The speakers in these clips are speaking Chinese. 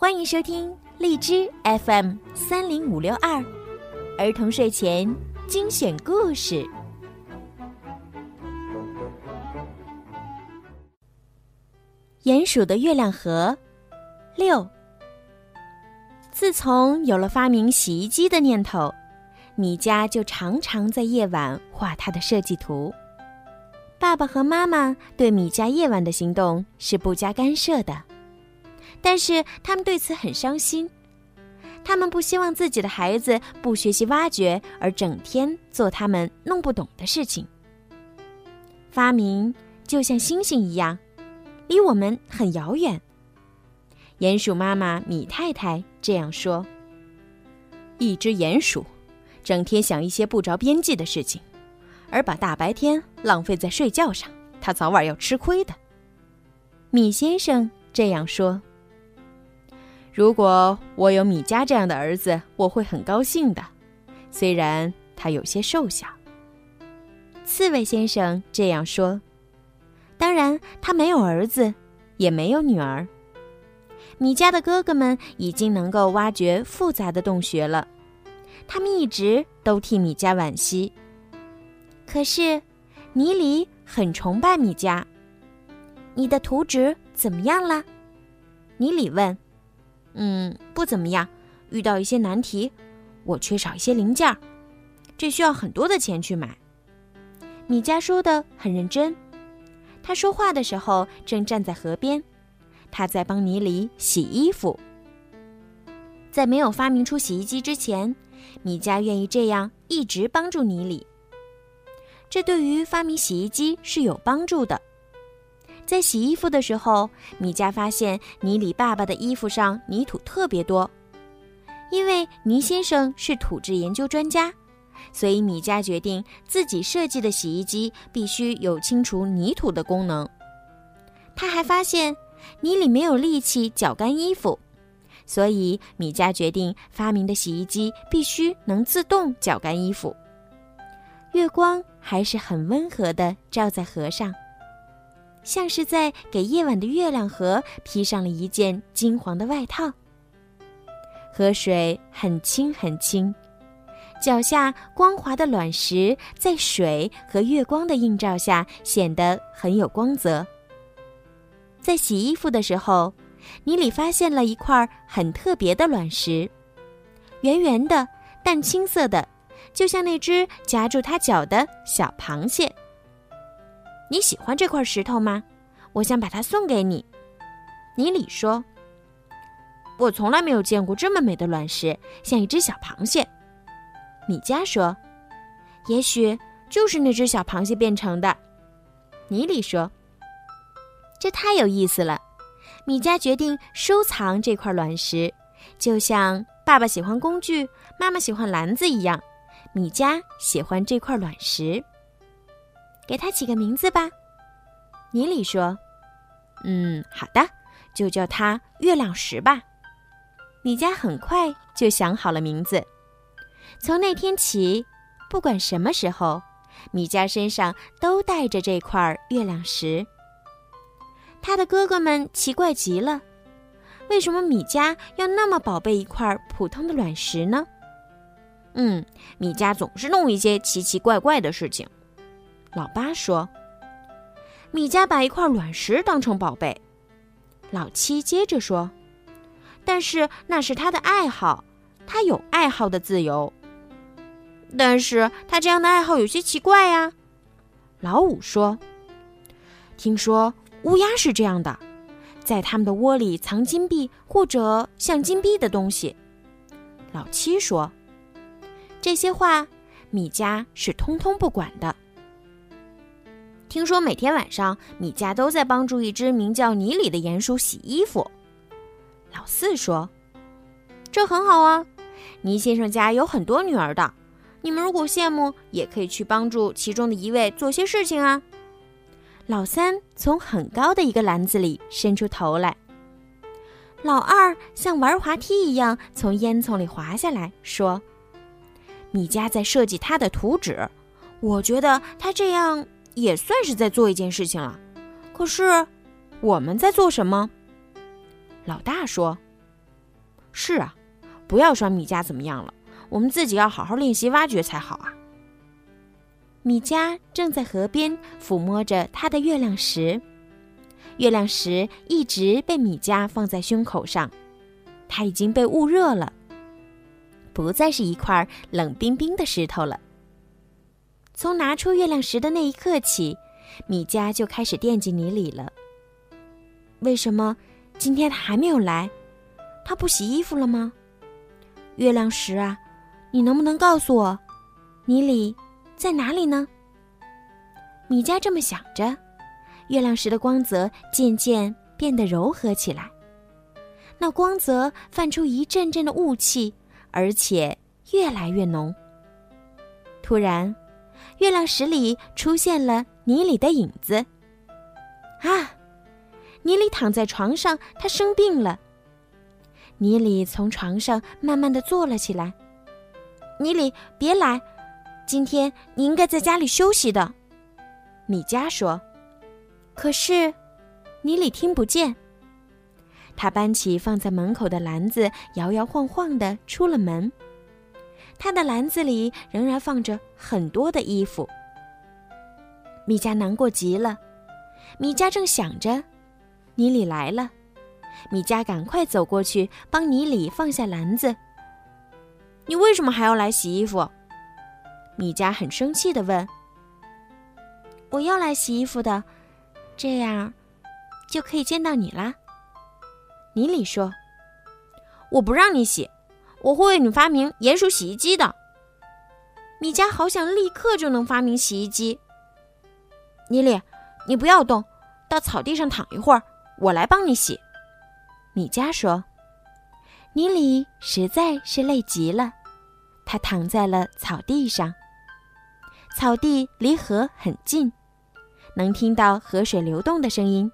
欢迎收听荔枝 FM 三零五六二儿童睡前精选故事。鼹鼠的月亮河六。自从有了发明洗衣机的念头，米家就常常在夜晚画他的设计图。爸爸和妈妈对米家夜晚的行动是不加干涉的。但是他们对此很伤心，他们不希望自己的孩子不学习挖掘，而整天做他们弄不懂的事情。发明就像星星一样，离我们很遥远。鼹鼠妈妈米太太这样说：“一只鼹鼠，整天想一些不着边际的事情，而把大白天浪费在睡觉上，它早晚要吃亏的。”米先生这样说。如果我有米迦这样的儿子，我会很高兴的。虽然他有些瘦小。刺猬先生这样说。当然，他没有儿子，也没有女儿。米迦的哥哥们已经能够挖掘复杂的洞穴了，他们一直都替米迦惋惜。可是，尼里很崇拜米迦。你的图纸怎么样了？尼里问。嗯，不怎么样，遇到一些难题，我缺少一些零件，这需要很多的钱去买。米迦说的很认真，他说话的时候正站在河边，他在帮尼里洗衣服。在没有发明出洗衣机之前，米迦愿意这样一直帮助尼里。这对于发明洗衣机是有帮助的。在洗衣服的时候，米加发现尼里爸爸的衣服上泥土特别多。因为尼先生是土质研究专家，所以米加决定自己设计的洗衣机必须有清除泥土的功能。他还发现泥里没有力气搅干衣服，所以米加决定发明的洗衣机必须能自动搅干衣服。月光还是很温和的照在河上。像是在给夜晚的月亮河披上了一件金黄的外套。河水很清很清，脚下光滑的卵石在水和月光的映照下显得很有光泽。在洗衣服的时候，尼里发现了一块很特别的卵石，圆圆的、淡青色的，就像那只夹住它脚的小螃蟹。你喜欢这块石头吗？我想把它送给你。尼里说：“我从来没有见过这么美的卵石，像一只小螃蟹。”米加说：“也许就是那只小螃蟹变成的。”尼里说：“这太有意思了。”米加决定收藏这块卵石，就像爸爸喜欢工具，妈妈喜欢篮子一样，米加喜欢这块卵石。给它起个名字吧，尼里说：“嗯，好的，就叫它月亮石吧。”米迦很快就想好了名字。从那天起，不管什么时候，米迦身上都带着这块月亮石。他的哥哥们奇怪极了：为什么米迦要那么宝贝一块普通的卵石呢？嗯，米迦总是弄一些奇奇怪怪的事情。老八说：“米加把一块卵石当成宝贝。”老七接着说：“但是那是他的爱好，他有爱好的自由。但是他这样的爱好有些奇怪呀。”老五说：“听说乌鸦是这样的，在他们的窝里藏金币或者像金币的东西。”老七说：“这些话，米加是通通不管的。”听说每天晚上米家都在帮助一只名叫尼里的鼹鼠洗衣服。老四说：“这很好啊，尼先生家有很多女儿的，你们如果羡慕，也可以去帮助其中的一位做些事情啊。”老三从很高的一个篮子里伸出头来。老二像玩滑梯一样从烟囱里滑下来，说：“米家在设计他的图纸，我觉得他这样。”也算是在做一件事情了，可是我们在做什么？老大说：“是啊，不要说米迦怎么样了，我们自己要好好练习挖掘才好啊。米迦正在河边抚摸着他的月亮石，月亮石一直被米迦放在胸口上，它已经被捂热了，不再是一块冷冰冰的石头了。从拿出月亮石的那一刻起，米迦就开始惦记尼里了。为什么今天他还没有来？他不洗衣服了吗？月亮石啊，你能不能告诉我，尼里在哪里呢？米迦这么想着，月亮石的光泽渐渐变得柔和起来，那光泽泛出一阵阵的雾气，而且越来越浓。突然，月亮石里出现了尼里的影子。啊！尼里躺在床上，他生病了。尼里从床上慢慢的坐了起来。尼里，别来，今天你应该在家里休息的。米迦说。可是，尼里听不见。他搬起放在门口的篮子，摇摇晃晃的出了门。他的篮子里仍然放着很多的衣服。米迦难过极了。米迦正想着。尼里来了，米迦赶快走过去帮尼里放下篮子。你为什么还要来洗衣服？米迦很生气的问。我要来洗衣服的，这样就可以见到你啦。尼里说：“我不让你洗，我会为你发明鼹鼠洗衣机的。”米迦好想立刻就能发明洗衣机。尼里，你不要动，到草地上躺一会儿。我来帮你洗，米迦说：“尼里实在是累极了，他躺在了草地上。草地离河很近，能听到河水流动的声音，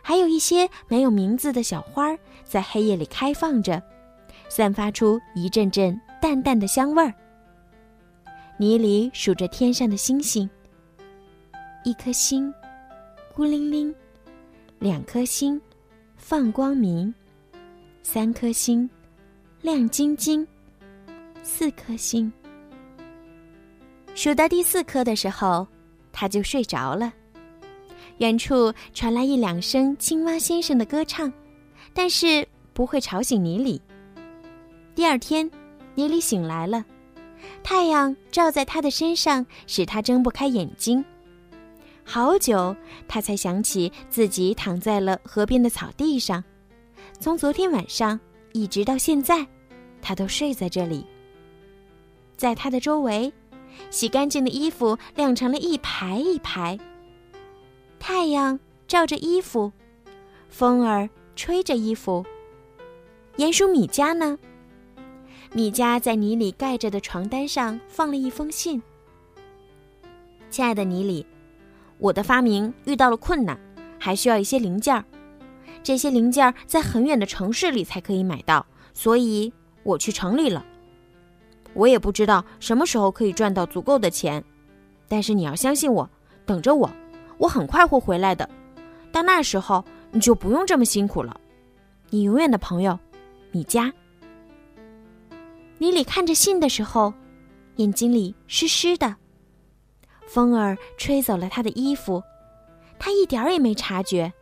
还有一些没有名字的小花在黑夜里开放着，散发出一阵阵淡淡的香味儿。泥里数着天上的星星，一颗星，孤零零。”两颗星，放光明；三颗星，亮晶晶；四颗星。数到第四颗的时候，他就睡着了。远处传来一两声青蛙先生的歌唱，但是不会吵醒泥里。第二天，尼里醒来了，太阳照在他的身上，使他睁不开眼睛。好久，他才想起自己躺在了河边的草地上。从昨天晚上一直到现在，他都睡在这里。在他的周围，洗干净的衣服晾成了一排一排。太阳照着衣服，风儿吹着衣服。鼹鼠米家呢？米迦在泥里盖着的床单上放了一封信。亲爱的尼里。我的发明遇到了困难，还需要一些零件儿。这些零件儿在很远的城市里才可以买到，所以我去城里了。我也不知道什么时候可以赚到足够的钱，但是你要相信我，等着我，我很快会回来的。到那时候你就不用这么辛苦了。你永远的朋友，米迦。尼里看着信的时候，眼睛里湿湿的。风儿吹走了他的衣服，他一点儿也没察觉。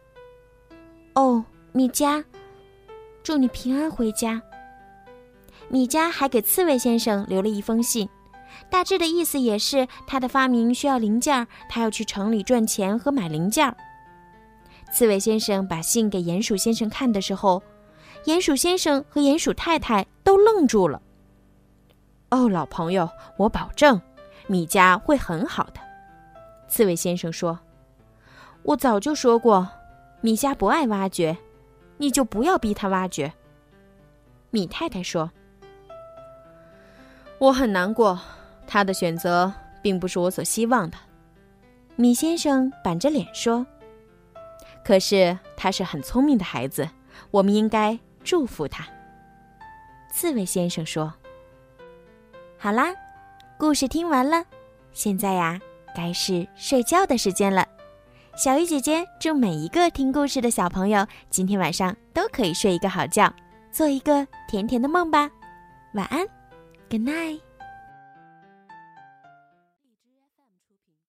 哦，米迦，祝你平安回家。米迦还给刺猬先生留了一封信，大致的意思也是他的发明需要零件，他要去城里赚钱和买零件。刺猬先生把信给鼹鼠先生看的时候，鼹鼠先生和鼹鼠太太都愣住了。哦，老朋友，我保证。米家会很好的，刺猬先生说：“我早就说过，米家不爱挖掘，你就不要逼他挖掘。”米太太说：“我很难过，他的选择并不是我所希望的。”米先生板着脸说：“可是他是很聪明的孩子，我们应该祝福他。”刺猬先生说：“好啦。”故事听完了，现在呀，该是睡觉的时间了。小鱼姐姐祝每一个听故事的小朋友今天晚上都可以睡一个好觉。做一个甜甜的梦吧。晚安，Good night。